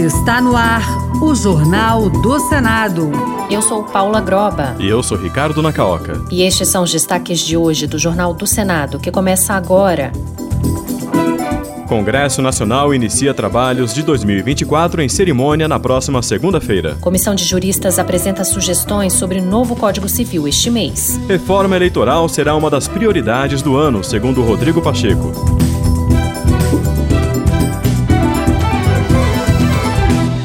Está no ar o Jornal do Senado. Eu sou Paula Groba. E eu sou Ricardo Nacaoca. E estes são os destaques de hoje do Jornal do Senado, que começa agora. Congresso Nacional inicia trabalhos de 2024 em cerimônia na próxima segunda-feira. Comissão de Juristas apresenta sugestões sobre novo Código Civil este mês. Reforma eleitoral será uma das prioridades do ano, segundo Rodrigo Pacheco.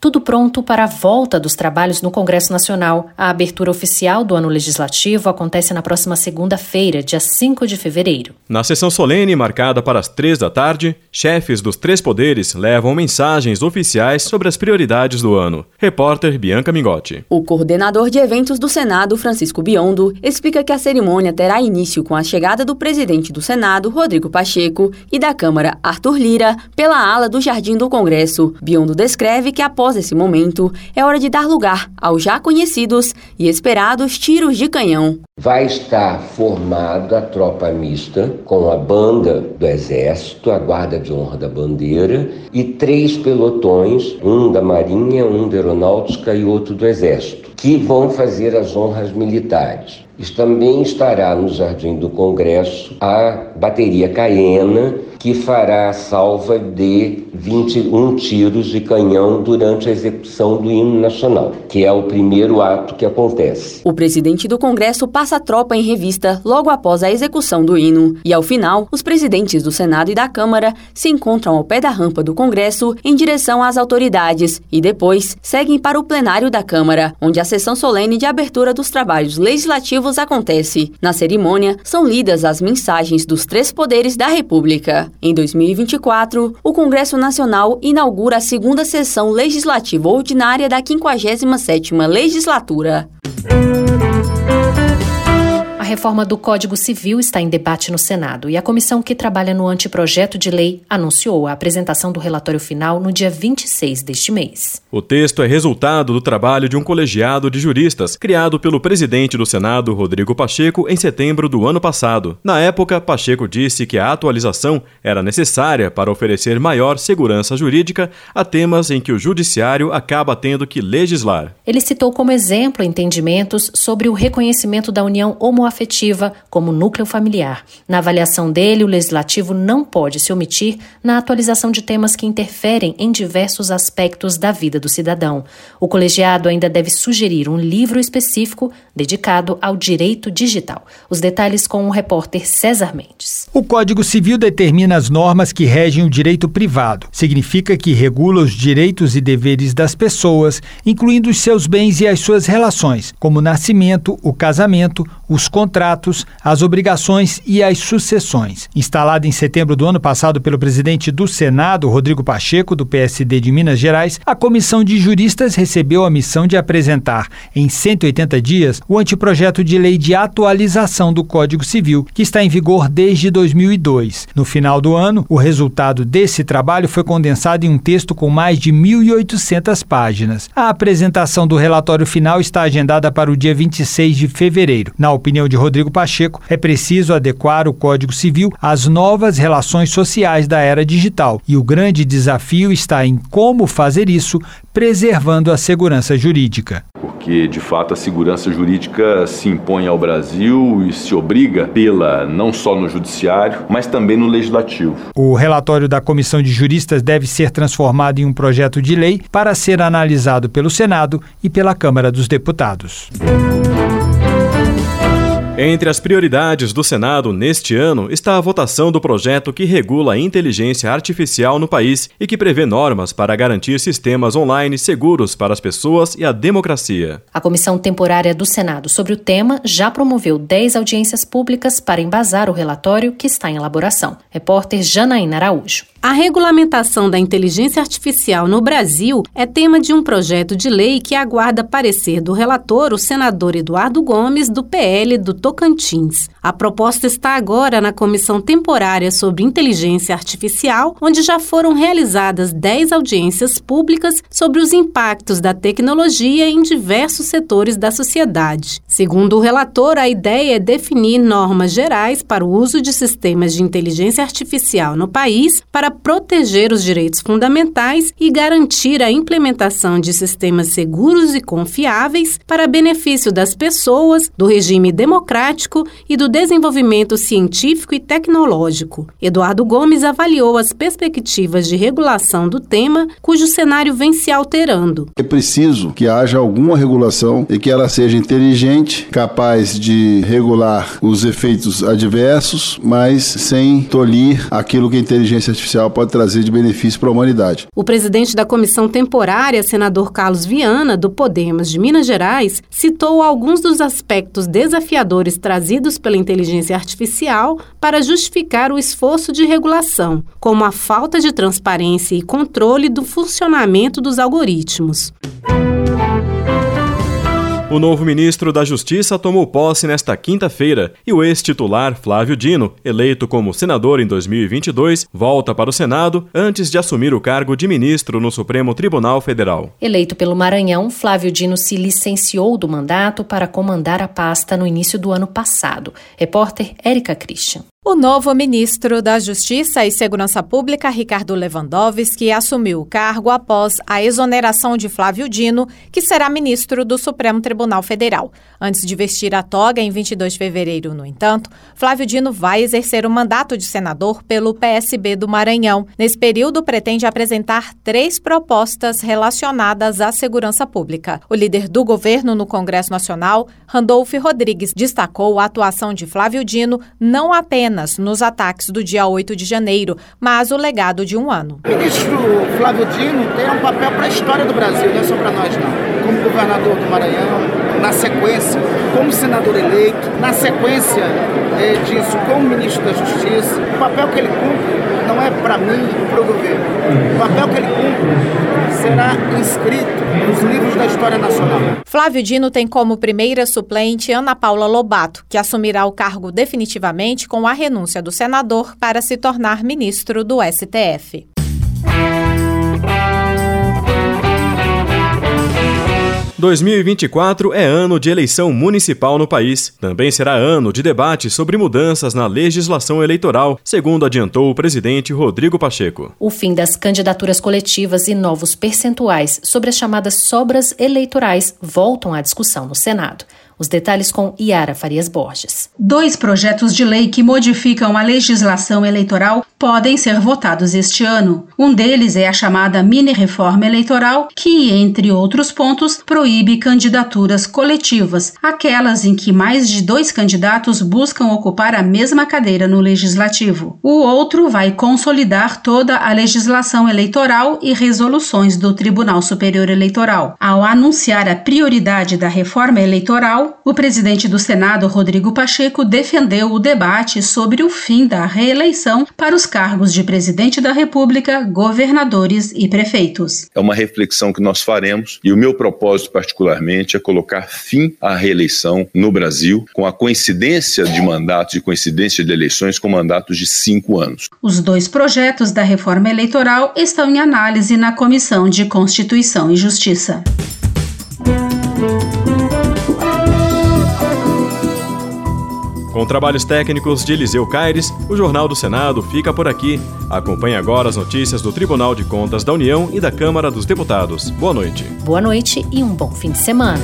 Tudo pronto para a volta dos trabalhos no Congresso Nacional. A abertura oficial do ano legislativo acontece na próxima segunda-feira, dia 5 de fevereiro. Na sessão solene, marcada para as três da tarde, chefes dos três poderes levam mensagens oficiais sobre as prioridades do ano. Repórter Bianca Mingotti. O coordenador de eventos do Senado, Francisco Biondo, explica que a cerimônia terá início com a chegada do presidente do Senado, Rodrigo Pacheco, e da Câmara, Arthur Lira, pela ala do Jardim do Congresso. Biondo descreve que após após esse momento, é hora de dar lugar aos já conhecidos e esperados tiros de canhão. Vai estar formada a tropa mista com a banda do Exército, a Guarda de Honra da Bandeira e três pelotões, um da Marinha, um da Aeronáutica e outro do Exército, que vão fazer as honras militares. Também estará no Jardim do Congresso a bateria Caiena, que fará a salva de 21 tiros de canhão durante a execução do hino nacional, que é o primeiro ato que acontece. O presidente do Congresso passa a tropa em revista logo após a execução do hino. E ao final, os presidentes do Senado e da Câmara se encontram ao pé da rampa do Congresso em direção às autoridades e depois seguem para o plenário da Câmara, onde a sessão solene de abertura dos trabalhos legislativos acontece. Na cerimônia, são lidas as mensagens dos três poderes da República. Em 2024, o Congresso Nacional inaugura a segunda sessão legislativa ordinária da 57ª legislatura reforma do Código Civil está em debate no Senado e a comissão que trabalha no anteprojeto de lei anunciou a apresentação do relatório final no dia 26 deste mês. O texto é resultado do trabalho de um colegiado de juristas criado pelo presidente do Senado, Rodrigo Pacheco, em setembro do ano passado. Na época, Pacheco disse que a atualização era necessária para oferecer maior segurança jurídica a temas em que o judiciário acaba tendo que legislar. Ele citou como exemplo entendimentos sobre o reconhecimento da união homoafetiva afetiva como núcleo familiar. Na avaliação dele, o legislativo não pode se omitir na atualização de temas que interferem em diversos aspectos da vida do cidadão. O colegiado ainda deve sugerir um livro específico dedicado ao direito digital. Os detalhes com o repórter César Mendes. O Código Civil determina as normas que regem o direito privado. Significa que regula os direitos e deveres das pessoas, incluindo os seus bens e as suas relações, como o nascimento, o casamento, os contratos, as obrigações e as sucessões. Instalada em setembro do ano passado pelo presidente do Senado, Rodrigo Pacheco, do PSD de Minas Gerais, a comissão de juristas recebeu a missão de apresentar, em 180 dias, o anteprojeto de lei de atualização do Código Civil, que está em vigor desde 2002. No final do ano, o resultado desse trabalho foi condensado em um texto com mais de 1.800 páginas. A apresentação do relatório final está agendada para o dia 26 de fevereiro. Na opinião de Rodrigo Pacheco, é preciso adequar o Código Civil às novas relações sociais da era digital. E o grande desafio está em como fazer isso, preservando a segurança jurídica porque de fato a segurança jurídica se impõe ao Brasil e se obriga pela não só no judiciário, mas também no legislativo. O relatório da comissão de juristas deve ser transformado em um projeto de lei para ser analisado pelo Senado e pela Câmara dos Deputados. Entre as prioridades do Senado neste ano está a votação do projeto que regula a inteligência artificial no país e que prevê normas para garantir sistemas online seguros para as pessoas e a democracia. A Comissão Temporária do Senado sobre o tema já promoveu 10 audiências públicas para embasar o relatório que está em elaboração. Repórter Janaína Araújo. A regulamentação da inteligência artificial no Brasil é tema de um projeto de lei que aguarda parecer do relator, o senador Eduardo Gomes, do PL do Tocantins. A proposta está agora na Comissão Temporária sobre Inteligência Artificial, onde já foram realizadas 10 audiências públicas sobre os impactos da tecnologia em diversos setores da sociedade. Segundo o relator, a ideia é definir normas gerais para o uso de sistemas de inteligência artificial no país para proteger os direitos fundamentais e garantir a implementação de sistemas seguros e confiáveis para benefício das pessoas, do regime democrático e do desenvolvimento científico e tecnológico. Eduardo Gomes avaliou as perspectivas de regulação do tema, cujo cenário vem se alterando. É preciso que haja alguma regulação e que ela seja inteligente, capaz de regular os efeitos adversos, mas sem tolir aquilo que a inteligência artificial pode trazer de benefício para a humanidade. O presidente da comissão temporária, senador Carlos Viana, do Podemos de Minas Gerais, citou alguns dos aspectos desafiadores trazidos pela inteligência artificial para justificar o esforço de regulação, como a falta de transparência e controle do funcionamento dos algoritmos. O novo ministro da Justiça tomou posse nesta quinta-feira e o ex-titular Flávio Dino, eleito como senador em 2022, volta para o Senado antes de assumir o cargo de ministro no Supremo Tribunal Federal. Eleito pelo Maranhão, Flávio Dino se licenciou do mandato para comandar a pasta no início do ano passado. Repórter Érica Christian. O novo ministro da Justiça e Segurança Pública, Ricardo Lewandowski, assumiu o cargo após a exoneração de Flávio Dino, que será ministro do Supremo Tribunal Federal. Antes de vestir a toga em 22 de fevereiro, no entanto, Flávio Dino vai exercer o mandato de senador pelo PSB do Maranhão. Nesse período, pretende apresentar três propostas relacionadas à segurança pública. O líder do governo no Congresso Nacional, Randolph Rodrigues, destacou a atuação de Flávio Dino não apenas apenas nos ataques do dia 8 de janeiro, mas o legado de um ano. O ministro Flávio Dino tem um papel para a história do Brasil, não é só para nós não. Como governador do Maranhão, na sequência, como senador eleito, na sequência é, disso, como ministro da Justiça, o papel que ele cumpre não é para mim e para o governo. O papel que ele cumpre será inscrito nos livros da história nacional. Flávio Dino tem como primeira suplente Ana Paula Lobato, que assumirá o cargo definitivamente com a renúncia do senador para se tornar ministro do STF. 2024 é ano de eleição municipal no país. Também será ano de debate sobre mudanças na legislação eleitoral, segundo adiantou o presidente Rodrigo Pacheco. O fim das candidaturas coletivas e novos percentuais sobre as chamadas sobras eleitorais voltam à discussão no Senado. Os detalhes com Iara Farias Borges. Dois projetos de lei que modificam a legislação eleitoral podem ser votados este ano. Um deles é a chamada mini-reforma eleitoral, que, entre outros pontos, proíbe candidaturas coletivas, aquelas em que mais de dois candidatos buscam ocupar a mesma cadeira no legislativo. O outro vai consolidar toda a legislação eleitoral e resoluções do Tribunal Superior Eleitoral. Ao anunciar a prioridade da reforma eleitoral, o presidente do Senado, Rodrigo Pacheco, defendeu o debate sobre o fim da reeleição para os cargos de presidente da República, governadores e prefeitos. É uma reflexão que nós faremos e o meu propósito, particularmente, é colocar fim à reeleição no Brasil, com a coincidência de mandatos e coincidência de eleições com mandatos de cinco anos. Os dois projetos da reforma eleitoral estão em análise na Comissão de Constituição e Justiça. Com trabalhos técnicos de Eliseu Caires, o Jornal do Senado fica por aqui. Acompanhe agora as notícias do Tribunal de Contas da União e da Câmara dos Deputados. Boa noite. Boa noite e um bom fim de semana.